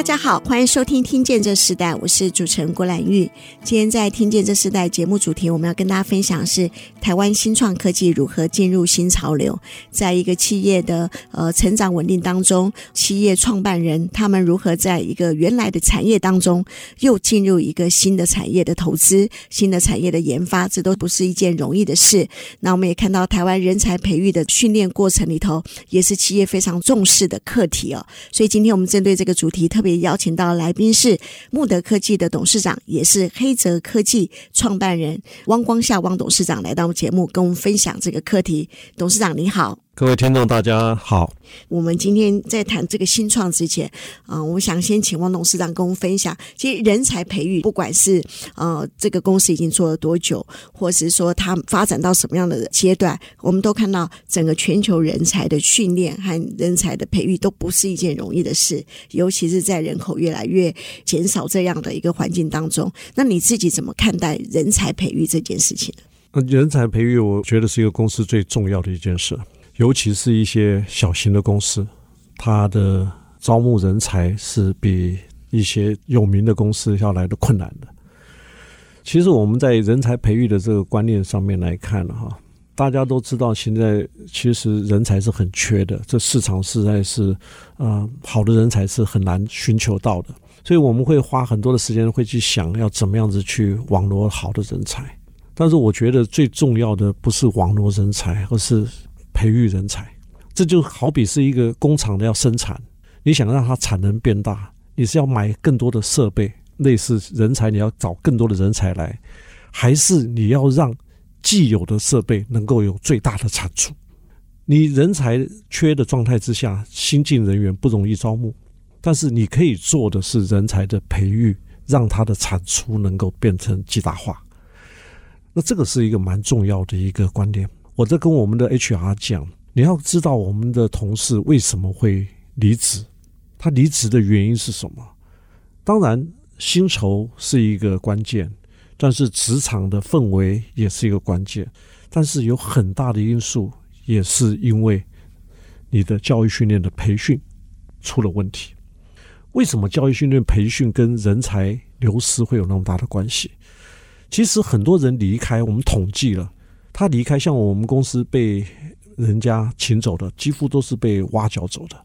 大家好，欢迎收听《听见这时代》，我是主持人郭兰玉。今天在《听见这时代》节目主题，我们要跟大家分享是台湾新创科技如何进入新潮流。在一个企业的呃成长稳定当中，企业创办人他们如何在一个原来的产业当中又进入一个新的产业的投资、新的产业的研发，这都不是一件容易的事。那我们也看到台湾人才培育的训练过程里头，也是企业非常重视的课题哦。所以今天我们针对这个主题特别。邀请到来宾是穆德科技的董事长，也是黑泽科技创办人汪光夏汪董事长来到节目，跟我们分享这个课题。董事长你好。各位听众，大家好。我们今天在谈这个新创之前，啊、呃，我想先请汪董事长跟我们分享，其实人才培育，不管是呃这个公司已经做了多久，或是说它发展到什么样的阶段，我们都看到整个全球人才的训练和人才的培育都不是一件容易的事，尤其是在人口越来越减少这样的一个环境当中。那你自己怎么看待人才培育这件事情呢？人才培育，我觉得是一个公司最重要的一件事。尤其是一些小型的公司，它的招募人才是比一些有名的公司要来的困难的。其实我们在人才培育的这个观念上面来看哈，大家都知道，现在其实人才是很缺的，这市场实在是，呃，好的人才是很难寻求到的。所以我们会花很多的时间会去想要怎么样子去网罗好的人才。但是我觉得最重要的不是网罗人才，而是培育人才，这就好比是一个工厂的要生产，你想让它产能变大，你是要买更多的设备，类似人才，你要找更多的人才来，还是你要让既有的设备能够有最大的产出？你人才缺的状态之下，新进人员不容易招募，但是你可以做的是人才的培育，让它的产出能够变成极大化。那这个是一个蛮重要的一个观点。我在跟我们的 HR 讲，你要知道我们的同事为什么会离职，他离职的原因是什么？当然，薪酬是一个关键，但是职场的氛围也是一个关键。但是有很大的因素，也是因为你的教育训练的培训出了问题。为什么教育训练培训跟人才流失会有那么大的关系？其实很多人离开，我们统计了。他离开，像我们公司被人家请走的，几乎都是被挖角走的。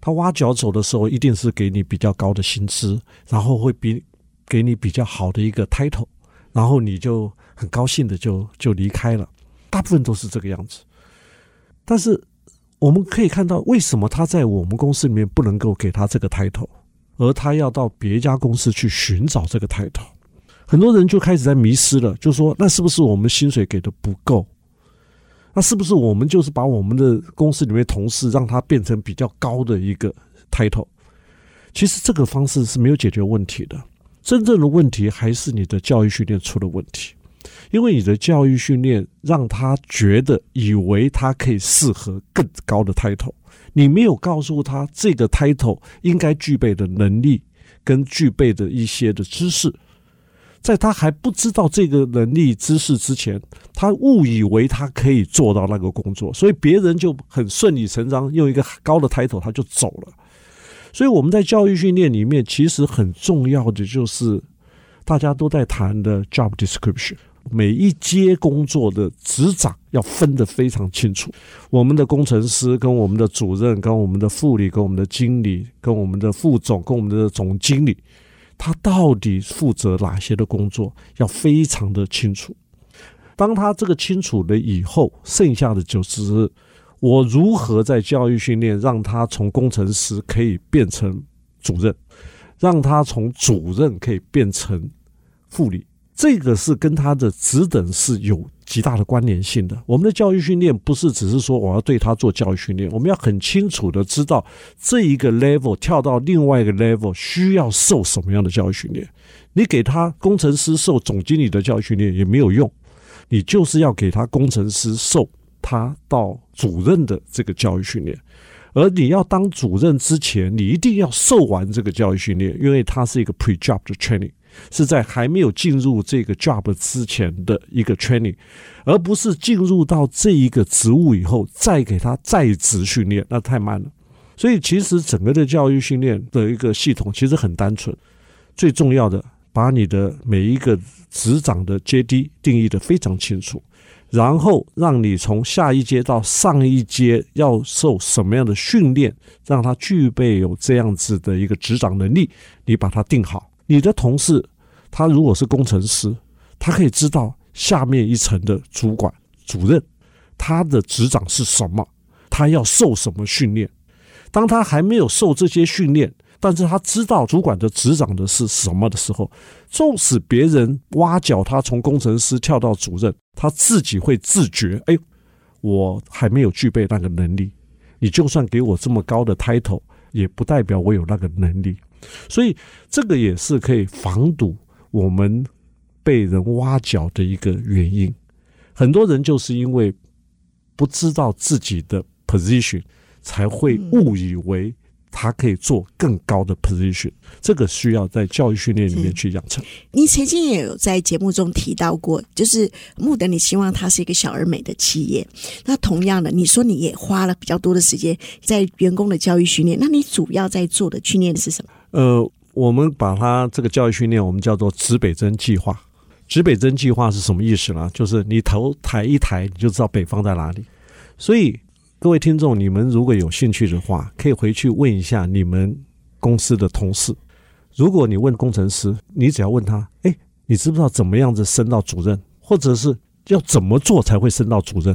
他挖角走的时候，一定是给你比较高的薪资，然后会比给你比较好的一个 title，然后你就很高兴的就就离开了。大部分都是这个样子。但是我们可以看到，为什么他在我们公司里面不能够给他这个 title，而他要到别家公司去寻找这个 title？很多人就开始在迷失了，就说那是不是我们薪水给的不够？那是不是我们就是把我们的公司里面同事让他变成比较高的一个 title？其实这个方式是没有解决问题的。真正的问题还是你的教育训练出了问题，因为你的教育训练让他觉得以为他可以适合更高的 title，你没有告诉他这个 title 应该具备的能力跟具备的一些的知识。在他还不知道这个能力知识之前，他误以为他可以做到那个工作，所以别人就很顺理成章用一个高的 title 他就走了。所以我们在教育训练里面，其实很重要的就是大家都在谈的 job description，每一阶工作的职掌要分得非常清楚。我们的工程师跟我们的主任、跟我们的副理、跟我们的经理、跟我们的副总、跟我们的总经理。他到底负责哪些的工作，要非常的清楚。当他这个清楚了以后，剩下的就是我如何在教育训练，让他从工程师可以变成主任，让他从主任可以变成副理。这个是跟他的职等是有极大的关联性的。我们的教育训练不是只是说我要对他做教育训练，我们要很清楚的知道这一个 level 跳到另外一个 level 需要受什么样的教育训练。你给他工程师受总经理的教育训练也没有用，你就是要给他工程师受他到主任的这个教育训练。而你要当主任之前，你一定要受完这个教育训练，因为它是一个 pre-job 的 training，是在还没有进入这个 job 之前的一个 training，而不是进入到这一个职务以后再给他在职训练，那太慢了。所以其实整个的教育训练的一个系统其实很单纯，最重要的把你的每一个职掌的阶梯定义得非常清楚。然后让你从下一阶到上一阶要受什么样的训练，让他具备有这样子的一个执掌能力，你把它定好。你的同事他如果是工程师，他可以知道下面一层的主管主任他的执掌是什么，他要受什么训练。当他还没有受这些训练，但是他知道主管的执掌的是什么的时候，纵使别人挖角他从工程师跳到主任，他自己会自觉：哎，我还没有具备那个能力。你就算给我这么高的 title，也不代表我有那个能力。所以这个也是可以防堵我们被人挖角的一个原因。很多人就是因为不知道自己的 position，才会误以为。他可以做更高的 position，这个需要在教育训练里面去养成。你曾经也有在节目中提到过，就是慕德，你希望它是一个小而美的企业。那同样的，你说你也花了比较多的时间在员工的教育训练，那你主要在做的训练是什么？呃，我们把它这个教育训练，我们叫做指北针计划。指北针计划是什么意思呢？就是你头抬一抬，你就知道北方在哪里。所以。各位听众，你们如果有兴趣的话，可以回去问一下你们公司的同事。如果你问工程师，你只要问他：“哎，你知不知道怎么样子升到主任？或者是要怎么做才会升到主任？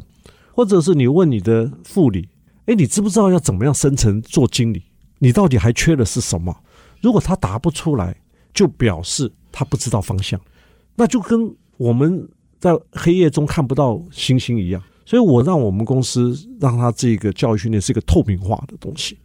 或者是你问你的副理：哎，你知不知道要怎么样升成做经理？你到底还缺的是什么？”如果他答不出来，就表示他不知道方向，那就跟我们在黑夜中看不到星星一样。所以，我让我们公司让他这个教育训练是一个透明化的东西。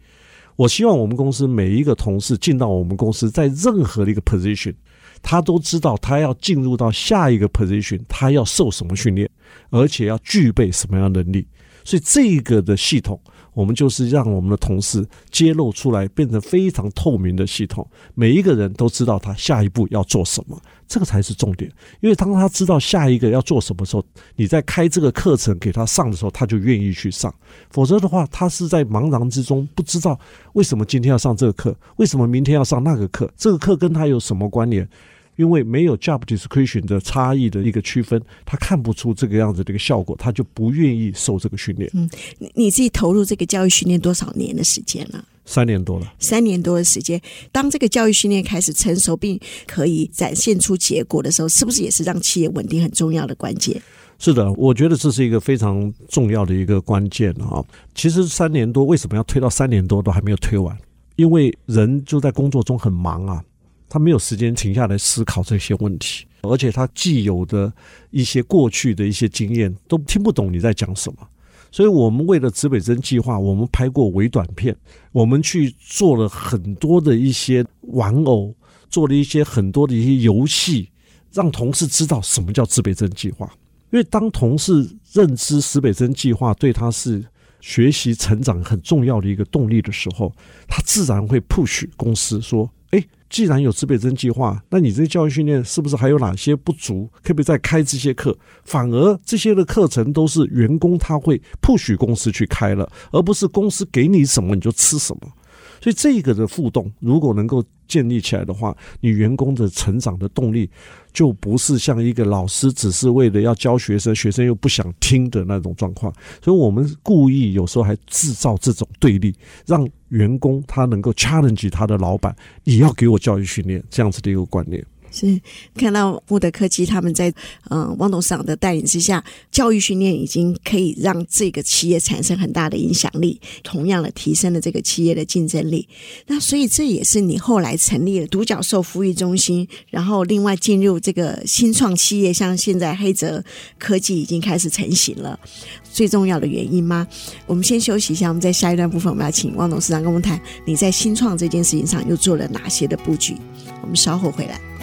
我希望我们公司每一个同事进到我们公司，在任何的一个 position，他都知道他要进入到下一个 position，他要受什么训练，而且要具备什么样的能力。所以，这个的系统。我们就是让我们的同事揭露出来，变成非常透明的系统，每一个人都知道他下一步要做什么，这个才是重点。因为当他知道下一个要做什么时候，你在开这个课程给他上的时候，他就愿意去上。否则的话，他是在茫然之中，不知道为什么今天要上这个课，为什么明天要上那个课，这个课跟他有什么关联？因为没有 job description 的差异的一个区分，他看不出这个样子的一个效果，他就不愿意受这个训练。嗯，你自己投入这个教育训练多少年的时间了？三年多了。三年多的时间，当这个教育训练开始成熟并可以展现出结果的时候，是不是也是让企业稳定很重要的关键？是的，我觉得这是一个非常重要的一个关键啊。其实三年多为什么要推到三年多都还没有推完？因为人就在工作中很忙啊。他没有时间停下来思考这些问题，而且他既有的一些过去的一些经验都听不懂你在讲什么。所以，我们为了指北针计划，我们拍过微短片，我们去做了很多的一些玩偶，做了一些很多的一些游戏，让同事知道什么叫指北针计划。因为当同事认知指北针计划对他是学习成长很重要的一个动力的时候，他自然会 push 公司说。既然有自备针计划，那你这教育训练是不是还有哪些不足？可不可以再开这些课？反而这些的课程都是员工他会不许公司去开了，而不是公司给你什么你就吃什么。所以这个的互动，如果能够建立起来的话，你员工的成长的动力就不是像一个老师只是为了要教学生，学生又不想听的那种状况。所以我们故意有时候还制造这种对立，让员工他能够 challenge 他的老板，也要给我教育训练这样子的一个观念。是看到慕德科技他们在嗯汪董事长的带领之下，教育训练已经可以让这个企业产生很大的影响力，同样的提升了这个企业的竞争力。那所以这也是你后来成立了独角兽孵育中心，然后另外进入这个新创企业，像现在黑泽科技已经开始成型了，最重要的原因吗？我们先休息一下，我们在下一段部分，我们要请汪董事长跟我们谈你在新创这件事情上又做了哪些的布局。我们稍后回来。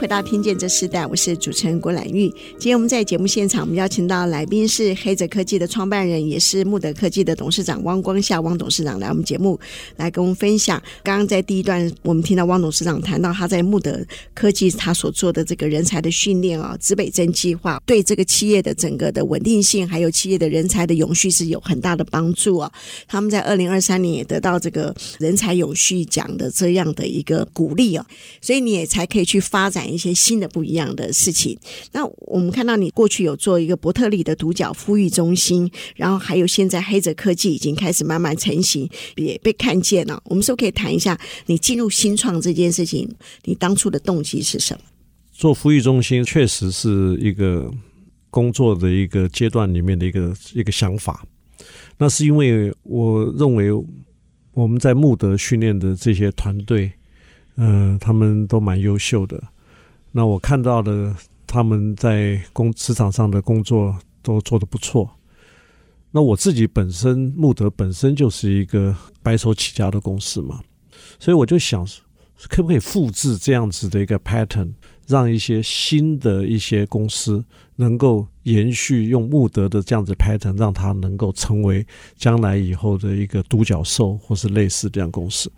回到《听见这世代》，我是主持人郭兰玉。今天我们在节目现场，我们邀请到来宾是黑泽科技的创办人，也是慕德科技的董事长汪光夏汪董事长来我们节目来跟我们分享。刚刚在第一段，我们听到汪董事长谈到他在慕德科技他所做的这个人才的训练啊，指北针计划对这个企业的整个的稳定性，还有企业的人才的永续是有很大的帮助啊。他们在二零二三年也得到这个人才永续奖的这样的一个鼓励啊，所以你也才可以去发展。一些新的不一样的事情。那我们看到你过去有做一个伯特利的独角孵育中心，然后还有现在黑泽科技已经开始慢慢成型，也被看见了。我们是不是可以谈一下你进入新创这件事情？你当初的动机是什么？做孵育中心确实是一个工作的一个阶段里面的一个一个想法。那是因为我认为我们在慕德训练的这些团队，嗯、呃，他们都蛮优秀的。那我看到的他们在工职场上的工作都做得不错。那我自己本身穆德本身就是一个白手起家的公司嘛，所以我就想，可不可以复制这样子的一个 pattern，让一些新的一些公司能够延续用穆德的这样子 pattern，让它能够成为将来以后的一个独角兽或是类似这样公司。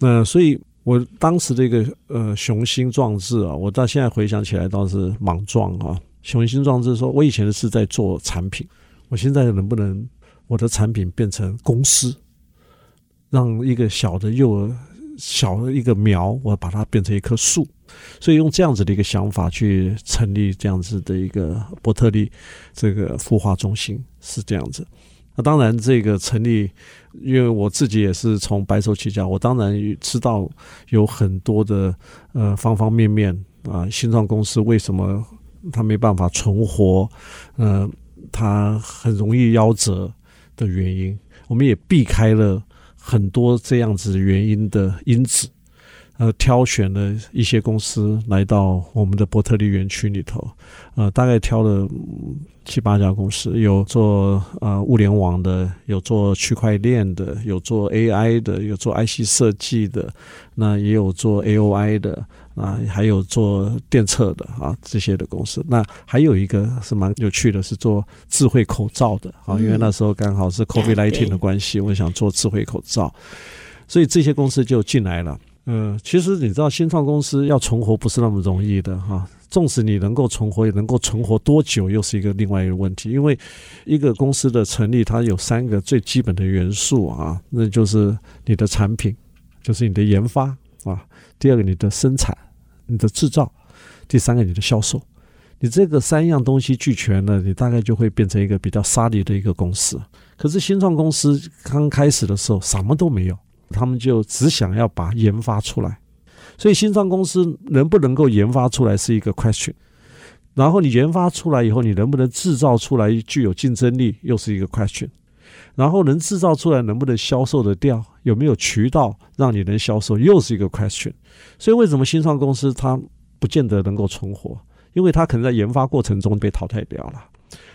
那所以。我当时这个呃雄心壮志啊，我到现在回想起来倒是莽撞啊。雄心壮志说，我以前是在做产品，我现在能不能我的产品变成公司，让一个小的幼儿小的一个苗，我把它变成一棵树。所以用这样子的一个想法去成立这样子的一个伯特利这个孵化中心，是这样子。那当然，这个成立，因为我自己也是从白手起家，我当然知道有很多的呃方方面面啊，新创公司为什么它没办法存活，呃，它很容易夭折的原因，我们也避开了很多这样子原因的因子。呃，挑选了一些公司来到我们的伯特利园区里头，呃，大概挑了七八家公司，有做呃物联网的，有做区块链的，有做 AI 的，有做 IC 设计的，那也有做 AOI 的啊，还有做电测的啊，这些的公司。那还有一个是蛮有趣的，是做智慧口罩的啊，因为那时候刚好是 COVID-19 的关系，我想做智慧口罩，所以这些公司就进来了。嗯，其实你知道，新创公司要存活不是那么容易的哈。纵使你能够存活，也能够存活多久，又是一个另外一个问题。因为一个公司的成立，它有三个最基本的元素啊，那就是你的产品，就是你的研发啊；第二个，你的生产，你的制造；第三个，你的销售。你这个三样东西俱全了，你大概就会变成一个比较 solid 的一个公司。可是新创公司刚开始的时候，什么都没有。他们就只想要把研发出来，所以新创公司能不能够研发出来是一个 question。然后你研发出来以后，你能不能制造出来具有竞争力又是一个 question。然后能制造出来能不能销售得掉，有没有渠道让你能销售又是一个 question。所以为什么新创公司它不见得能够存活？因为它可能在研发过程中被淘汰掉了。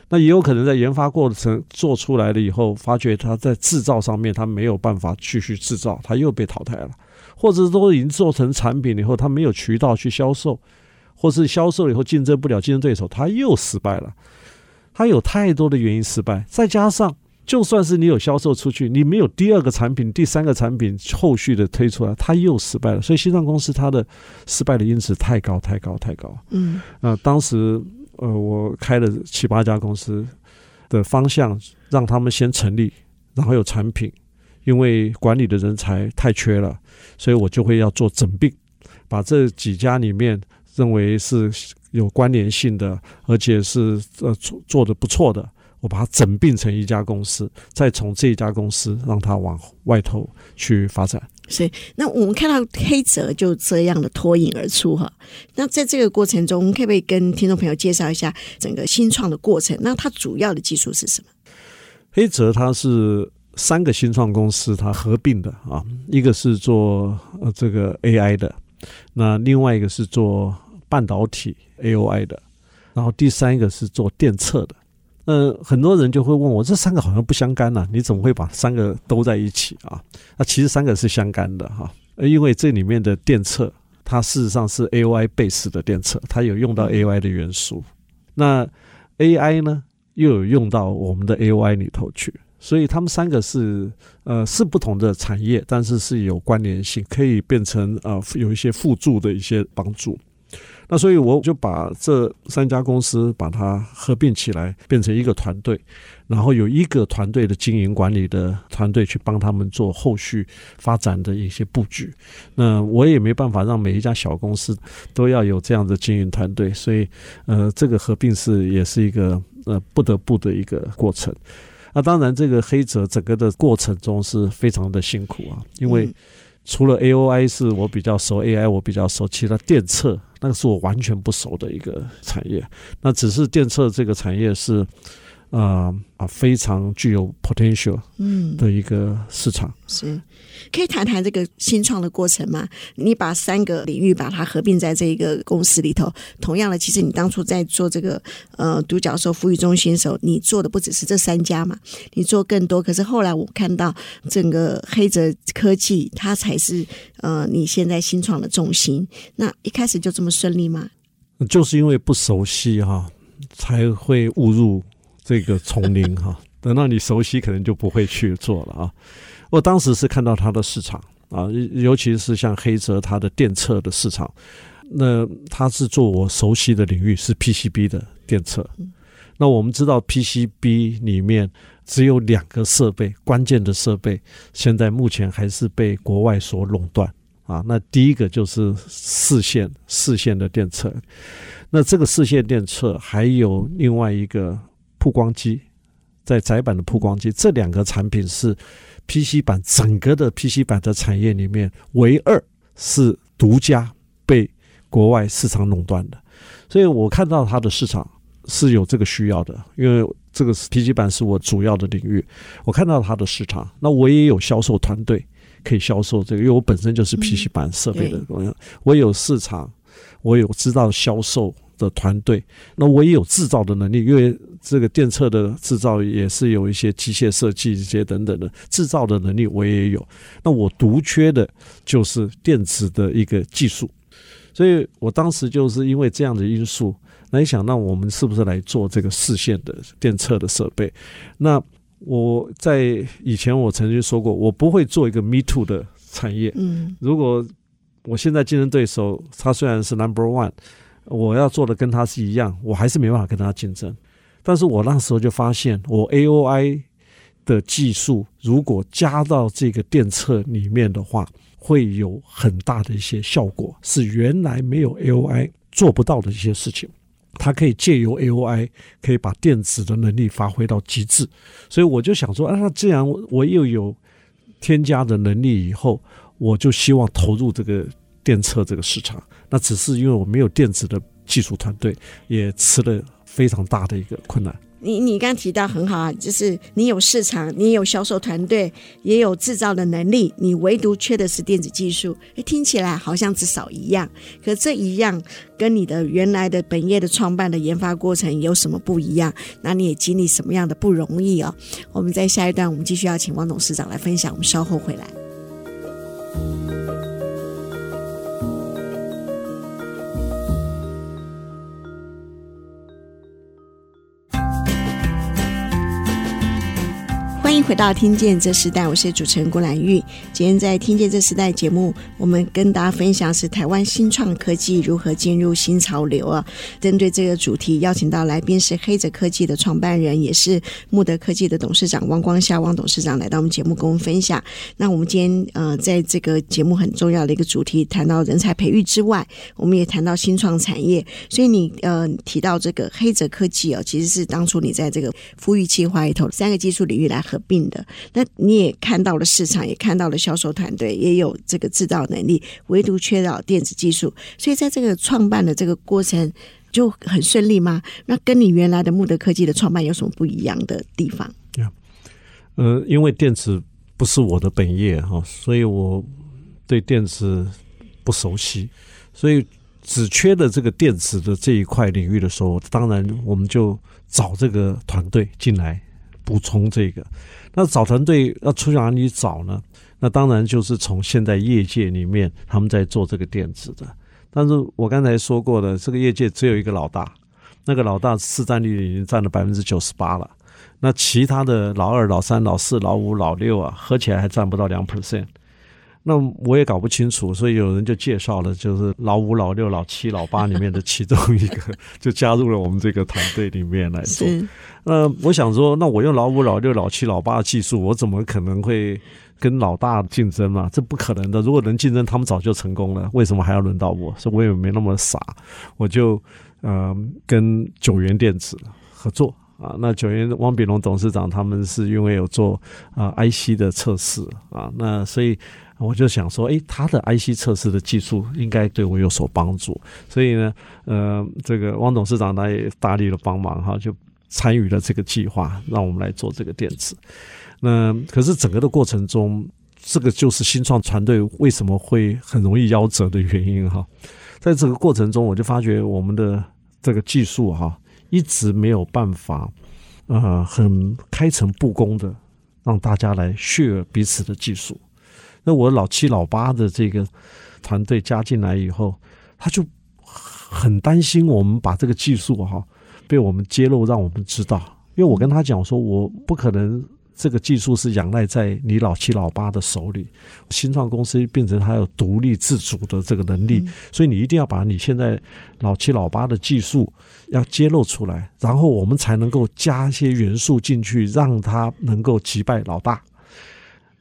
那也有可能在研发过程做出来了以后，发觉它在制造上面它没有办法继续制造，它又被淘汰了，或者都已经做成产品以后，它没有渠道去销售，或是销售以后竞争不了竞争对手，它又失败了。它有太多的原因失败，再加上就算是你有销售出去，你没有第二个产品、第三个产品后续的推出来，它又失败了。所以新创公司它的失败的因子太高、太高、太高。嗯，呃，当时。呃，我开了七八家公司的方向，让他们先成立，然后有产品，因为管理的人才太缺了，所以我就会要做整并，把这几家里面认为是有关联性的，而且是呃做做的不错的，我我把它整并成一家公司，再从这一家公司让它往外头去发展。所以，那我们看到黑泽就这样的脱颖而出哈。那在这个过程中，可不可以跟听众朋友介绍一下整个新创的过程？那它主要的技术是什么？黑泽它是三个新创公司它合并的啊，一个是做呃这个 AI 的，那另外一个是做半导体 AOI 的，然后第三个是做电测的。呃，很多人就会问我，这三个好像不相干呐、啊？你怎么会把三个都在一起啊？那其实三个是相干的哈，因为这里面的电测，它事实上是 AOI base 的电测，它有用到 AOI 的元素。那 AI 呢，又有用到我们的 AOI 里头去，所以他们三个是呃是不同的产业，但是是有关联性，可以变成呃有一些辅助的一些帮助。那所以我就把这三家公司把它合并起来，变成一个团队，然后有一个团队的经营管理的团队去帮他们做后续发展的一些布局。那我也没办法让每一家小公司都要有这样的经营团队，所以呃，这个合并是也是一个呃不得不的一个过程。那当然，这个黑泽整个的过程中是非常的辛苦啊，因为除了 AOI 是我比较熟，AI 我比较熟，其他电测。那个是我完全不熟的一个产业，那只是电测这个产业是，啊、呃、啊非常具有 potential 嗯的一个市场。嗯、是，可以谈谈这个新创的过程吗？你把三个领域把它合并在这一个公司里头，同样的，其实你当初在做这个呃独角兽富裕中心的时候，你做的不只是这三家嘛，你做更多。可是后来我看到整个黑泽科技，它才是呃你现在新创的重心。那一开始就这么顺利吗？就是因为不熟悉哈，才会误入。这个丛林哈，等到你熟悉，可能就不会去做了啊。我当时是看到它的市场啊，尤其是像黑泽它的电测的市场，那它是做我熟悉的领域，是 PCB 的电测。那我们知道 PCB 里面只有两个设备，关键的设备，现在目前还是被国外所垄断啊。那第一个就是四线四线的电测，那这个四线电测还有另外一个。曝光机，在窄板的曝光机，这两个产品是 PC 板整个的 PC 板的产业里面唯二是独家被国外市场垄断的，所以我看到它的市场是有这个需要的，因为这个 PC 板是我主要的领域，我看到它的市场，那我也有销售团队可以销售这个，因为我本身就是 PC 板设备的我有市场，我有知道销售。的团队，那我也有制造的能力，因为这个电测的制造也是有一些机械设计这些等等的制造的能力，我也有。那我独缺的就是电子的一个技术，所以我当时就是因为这样的因素，那你想，那我们是不是来做这个视线的电测的设备？那我在以前我曾经说过，我不会做一个 me too 的产业。嗯，如果我现在竞争对手他虽然是 number one。我要做的跟他是一样，我还是没办法跟他竞争。但是我那时候就发现，我 AOI 的技术如果加到这个电测里面的话，会有很大的一些效果，是原来没有 AOI 做不到的一些事情。它可以借由 AOI 可以把电子的能力发挥到极致。所以我就想说，啊，那既然我又有添加的能力以后，我就希望投入这个。电测这个市场，那只是因为我没有电子的技术团队，也吃了非常大的一个困难。你你刚提到很好啊，就是你有市场，你有销售团队，也有制造的能力，你唯独缺的是电子技术。诶，听起来好像只少一样，可这一样跟你的原来的本业的创办的研发过程有什么不一样？那你也经历什么样的不容易哦？我们在下一段，我们继续要请王董事长来分享。我们稍后回来。回到《听见这时代》，我是主持人郭兰玉。今天在《听见这时代》节目，我们跟大家分享是台湾新创科技如何进入新潮流啊。针对这个主题，邀请到来宾是黑泽科技的创办人，也是慕德科技的董事长汪光夏汪董事长来到我们节目跟我们分享。那我们今天呃，在这个节目很重要的一个主题，谈到人才培育之外，我们也谈到新创产业。所以你呃提到这个黑泽科技哦，其实是当初你在这个孵育计划里头三个技术领域来合并的。那你也看到了市场，也看到了销售团队，也有这个制造能力，唯独缺少电子技术。所以在这个创办的这个过程就很顺利吗？那跟你原来的慕德科技的创办有什么不一样的地方？呃，因为电子不是我的本业哈，所以我对电子不熟悉，所以只缺的这个电子的这一块领域的时候，当然我们就找这个团队进来。补充这个，那找团队要出去哪里找呢？那当然就是从现在业界里面他们在做这个电子的。但是我刚才说过的，这个业界只有一个老大，那个老大市占率已经占了百分之九十八了。那其他的老二、老三、老四、老五、老六啊，合起来还占不到两 percent。那我也搞不清楚，所以有人就介绍了，就是老五、老六、老七、老八里面的其中一个，就加入了我们这个团队里面来做。那我想说，那我用老五、老六、老七、老八的技术，我怎么可能会跟老大竞争嘛？这不可能的。如果能竞争，他们早就成功了，为什么还要轮到我？所以我也没那么傻，我就嗯、呃、跟九元电子合作啊。那九元汪炳龙董事长他们是因为有做啊 IC 的测试啊，那所以。我就想说，诶，他的 IC 测试的技术应该对我有所帮助，所以呢，呃，这个汪董事长他也大力的帮忙哈，就参与了这个计划，让我们来做这个电池。那可是整个的过程中，这个就是新创团队为什么会很容易夭折的原因哈。在这个过程中，我就发觉我们的这个技术哈，一直没有办法，呃，很开诚布公的让大家来 share 彼此的技术。那我老七老八的这个团队加进来以后，他就很担心我们把这个技术哈被我们揭露，让我们知道。因为我跟他讲说，我不可能这个技术是仰赖在你老七老八的手里。新创公司变成他有独立自主的这个能力，所以你一定要把你现在老七老八的技术要揭露出来，然后我们才能够加一些元素进去，让他能够击败老大。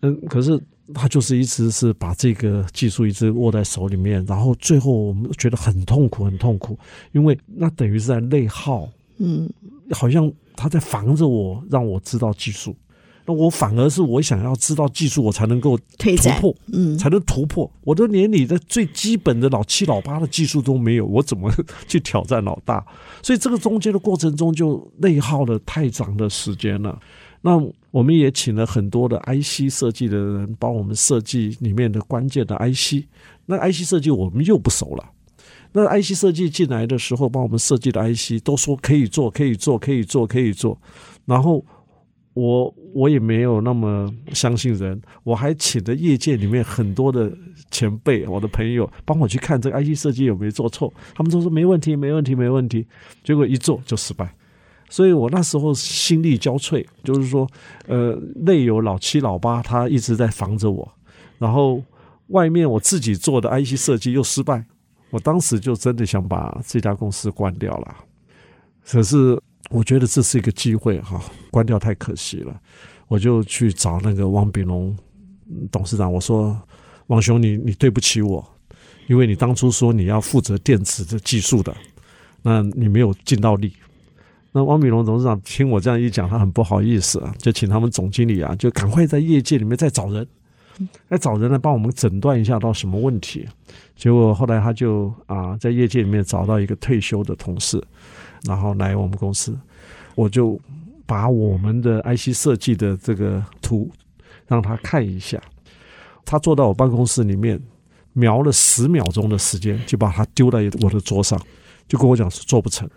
嗯，可是。他就是一直是把这个技术一直握在手里面，然后最后我们觉得很痛苦，很痛苦，因为那等于是在内耗，嗯，好像他在防着我，让我知道技术，那我反而是我想要知道技术，我才能够突破，嗯，才能突破。我都连你的最基本的老七老八的技术都没有，我怎么去挑战老大？所以这个中间的过程中就内耗了太长的时间了。那我们也请了很多的 IC 设计的人帮我们设计里面的关键的 IC。那 IC 设计我们又不熟了。那 IC 设计进来的时候，帮我们设计的 IC 都说可以做，可以做，可以做，可以做。然后我我也没有那么相信人，我还请了业界里面很多的前辈，我的朋友帮我去看这个 IC 设计有没有做错。他们都说没问题，没问题，没问题。结果一做就失败。所以我那时候心力交瘁，就是说，呃，内有老七老八，他一直在防着我，然后外面我自己做的 IC 设计又失败，我当时就真的想把这家公司关掉了。可是我觉得这是一个机会哈，关掉太可惜了，我就去找那个汪炳龙董事长，我说：“汪兄，你你对不起我，因为你当初说你要负责电池的技术的，那你没有尽到力。”那汪炳龙董事长听我这样一讲，他很不好意思啊，就请他们总经理啊，就赶快在业界里面再找人，来找人来帮我们诊断一下到什么问题。结果后来他就啊，在业界里面找到一个退休的同事，然后来我们公司，我就把我们的 IC 设计的这个图让他看一下，他坐到我办公室里面，瞄了十秒钟的时间，就把它丢在我的桌上，就跟我讲是做不成。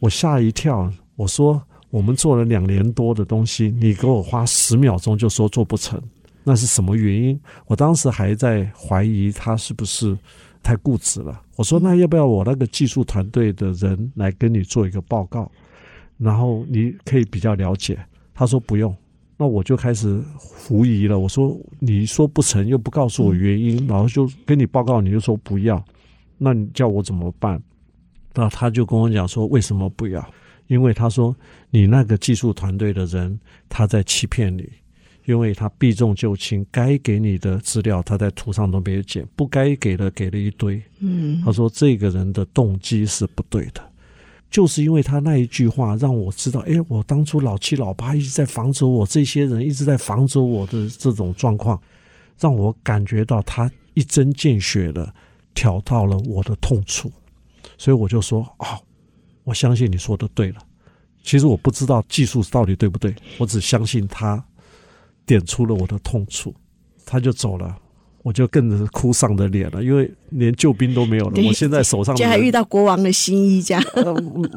我吓一跳，我说我们做了两年多的东西，你给我花十秒钟就说做不成，那是什么原因？我当时还在怀疑他是不是太固执了。我说那要不要我那个技术团队的人来跟你做一个报告，然后你可以比较了解。他说不用，那我就开始狐疑了。我说：“你说不成，又不告诉我原因，然后就跟你报告，你就说不要，那你叫我怎么办？”那他就跟我讲说：“为什么不要？因为他说你那个技术团队的人他在欺骗你，因为他避重就轻，该给你的资料他在图上都没有剪，不该给的给了一堆。嗯，他说这个人的动机是不对的。”就是因为他那一句话，让我知道，哎，我当初老七老八一直在防着我，这些人一直在防着我的这种状况，让我感觉到他一针见血的挑到了我的痛处，所以我就说，哦，我相信你说的对了。其实我不知道技术到底对不对，我只相信他点出了我的痛处，他就走了。我就更是哭丧着脸了，因为连救兵都没有了。我现在手上就还遇到国王的新衣，这样、呃、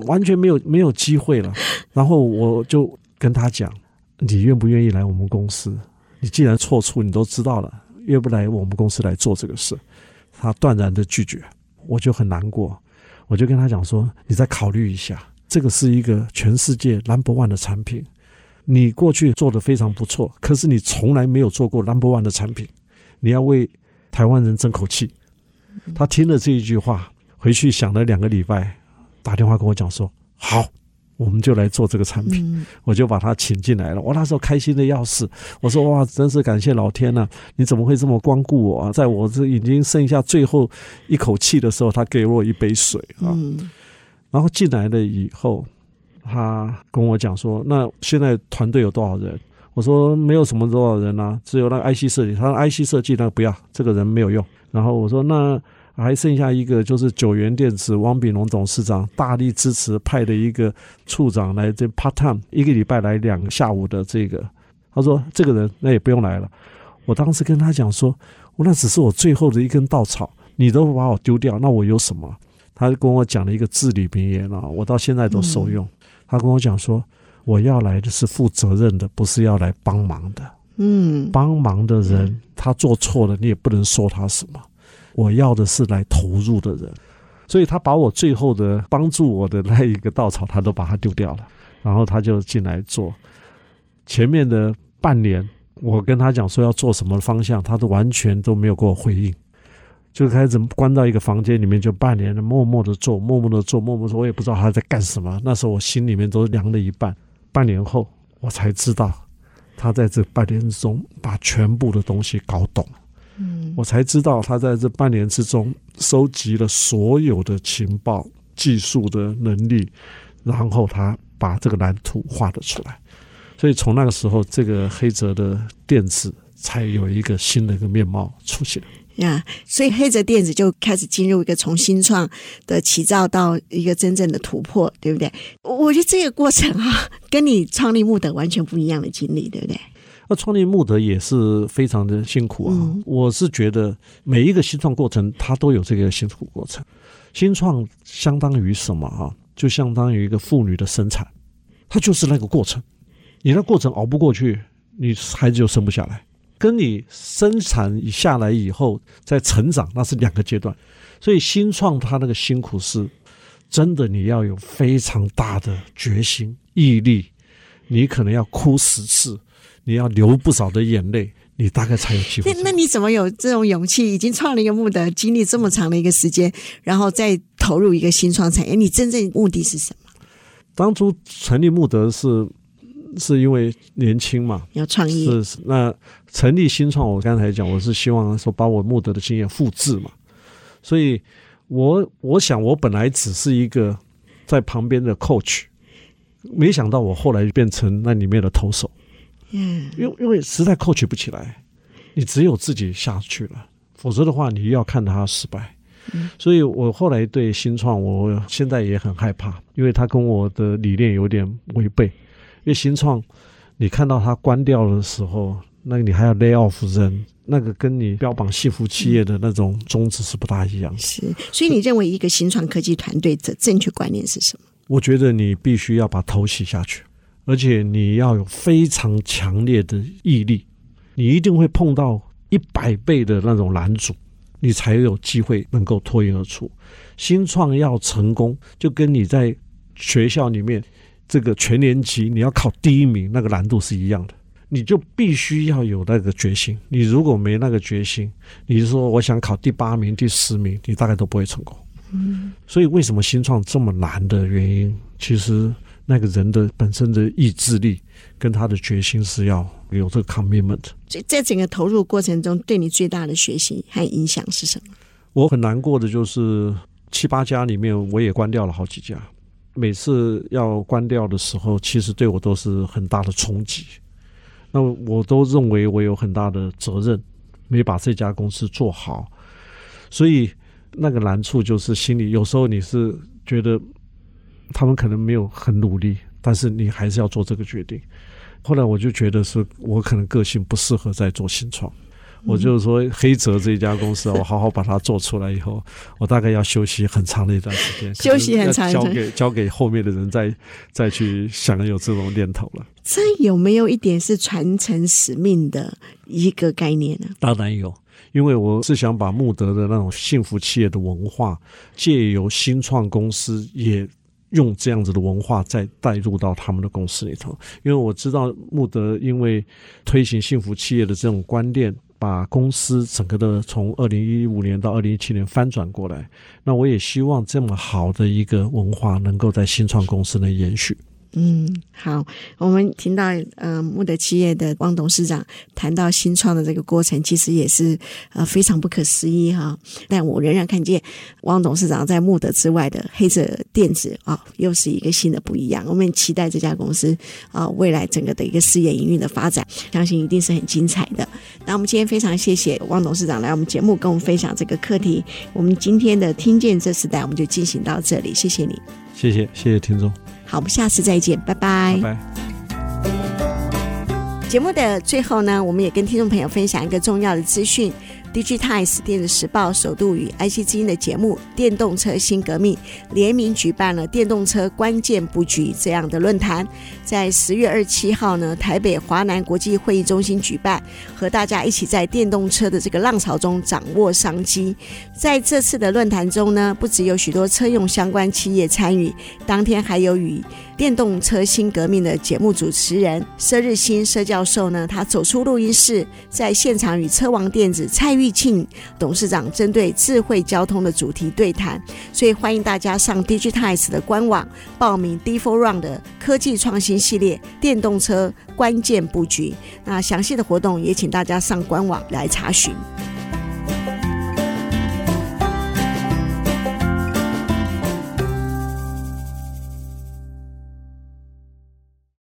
完全没有没有机会了。然后我就跟他讲：“你愿不愿意来我们公司？你既然错处你都知道了，愿不来我们公司来做这个事？”他断然的拒绝，我就很难过。我就跟他讲说：“你再考虑一下，这个是一个全世界 number one 的产品，你过去做的非常不错，可是你从来没有做过 number one 的产品。”你要为台湾人争口气。他听了这一句话，回去想了两个礼拜，打电话跟我讲说：“好，我们就来做这个产品。嗯”我就把他请进来了。我那时候开心的要死。我说：“哇，真是感谢老天呐！你怎么会这么光顾我啊？在我这已经剩下最后一口气的时候，他给我一杯水啊。”然后进来了以后，他跟我讲说：“那现在团队有多少人？”我说没有什么多少人啊，只有那个 IC 设计。他说 IC 设计那个不要，这个人没有用。然后我说那还剩下一个，就是九元电池汪炳龙董事长大力支持派的一个处长来这 part time 一个礼拜来两个下午的这个。他说这个人那也不用来了。我当时跟他讲说，我那只是我最后的一根稻草，你都把我丢掉，那我有什么？他就跟我讲了一个至理名言啊，我到现在都受用。他跟我讲说。我要来的是负责任的，不是要来帮忙的。嗯，帮忙的人他做错了，你也不能说他什么。我要的是来投入的人，所以他把我最后的帮助我的那一个稻草，他都把它丢掉了，然后他就进来做。前面的半年，我跟他讲说要做什么方向，他都完全都没有给我回应，就开始关到一个房间里面，就半年的默默的做，默默的做，默默的做，我也不知道他在干什么。那时候我心里面都凉了一半。半年后，我才知道，他在这半年中把全部的东西搞懂。嗯，我才知道他在这半年之中收集了所有的情报、技术的能力，然后他把这个蓝图画了出来。所以从那个时候，这个黑泽的电子才有一个新的一个面貌出现。呀，yeah, 所以黑泽电子就开始进入一个从新创的起造到一个真正的突破，对不对？我觉得这个过程啊，跟你创立木德完全不一样的经历，对不对？那创立穆德也是非常的辛苦啊。嗯、我是觉得每一个新创过程，它都有这个辛苦过程。新创相当于什么啊？就相当于一个妇女的生产，它就是那个过程。你那过程熬不过去，你孩子就生不下来。跟你生产下来以后再成长，那是两个阶段，所以新创它那个辛苦是真的，你要有非常大的决心毅力，你可能要哭十次，你要流不少的眼泪，你大概才有机会。那那你怎么有这种勇气？已经创了一个木德，经历这么长的一个时间，然后再投入一个新创产业，你真正目的是什么？当初成立木德是。是因为年轻嘛，要创业是那成立新创。我刚才讲，我是希望说把我木德的经验复制嘛，所以我我想我本来只是一个在旁边的 coach，没想到我后来变成那里面的投手。嗯，因为因为实在 coach 不起来，你只有自己下去了，否则的话你要看他失败。嗯，所以我后来对新创，我现在也很害怕，因为他跟我的理念有点违背。因为新创，你看到它关掉的时候，那你还要 lay off 人，那个跟你标榜幸福企业的那种宗旨是不大一样的。是，所以你认为一个新创科技团队的正确观念是什么？我觉得你必须要把头洗下去，而且你要有非常强烈的毅力，你一定会碰到一百倍的那种拦阻，你才有机会能够脱颖而出。新创要成功，就跟你在学校里面。这个全年级你要考第一名，那个难度是一样的。你就必须要有那个决心。你如果没那个决心，你说我想考第八名、第十名，你大概都不会成功。嗯，所以为什么新创这么难的原因，其实那个人的本身的意志力跟他的决心是要有这个 commitment。在在整个投入过程中，对你最大的学习和影响是什么？我很难过的就是七八家里面，我也关掉了好几家。每次要关掉的时候，其实对我都是很大的冲击。那我都认为我有很大的责任，没把这家公司做好，所以那个难处就是心里有时候你是觉得他们可能没有很努力，但是你还是要做这个决定。后来我就觉得是我可能个性不适合再做新创。我就是说，黑泽这一家公司，我好好把它做出来以后，我大概要休息很长的一段时间，休息很长，交给交给后面的人再再去想有这种念头了。这有没有一点是传承使命的一个概念呢？当然有，因为我是想把穆德的那种幸福企业的文化，借由新创公司也用这样子的文化再带入到他们的公司里头。因为我知道穆德因为推行幸福企业的这种观念。把公司整个的从二零一五年到二零一七年翻转过来，那我也希望这么好的一个文化能够在新创公司能延续。嗯，好，我们听到呃木德企业的汪董事长谈到新创的这个过程，其实也是呃非常不可思议哈。但我仍然看见汪董事长在木德之外的黑色电子啊、又是一个新的不一样。我们期待这家公司啊、未来整个的一个事业营运的发展，相信一定是很精彩的。那我们今天非常谢谢汪董事长来我们节目跟我们分享这个课题。我们今天的听见这时代，我们就进行到这里，谢谢你，谢谢谢谢听众。好，我们下次再见，拜拜。拜拜。节目的最后呢，我们也跟听众朋友分享一个重要的资讯。DigiTimes 电子时报首度与 IC 之音的节目《电动车新革命》联名举办了电动车关键布局这样的论坛，在十月二十七号呢，台北华南国际会议中心举办，和大家一起在电动车的这个浪潮中掌握商机。在这次的论坛中呢，不只有许多车用相关企业参与，当天还有与电动车新革命的节目主持人佘日新佘教授呢，他走出录音室，在现场与车王电子蔡玉庆董事长针对智慧交通的主题对谈。所以欢迎大家上 DigiTimes 的官网报名 D4 Round 的科技创新系列电动车关键布局。那详细的活动也请大家上官网来查询。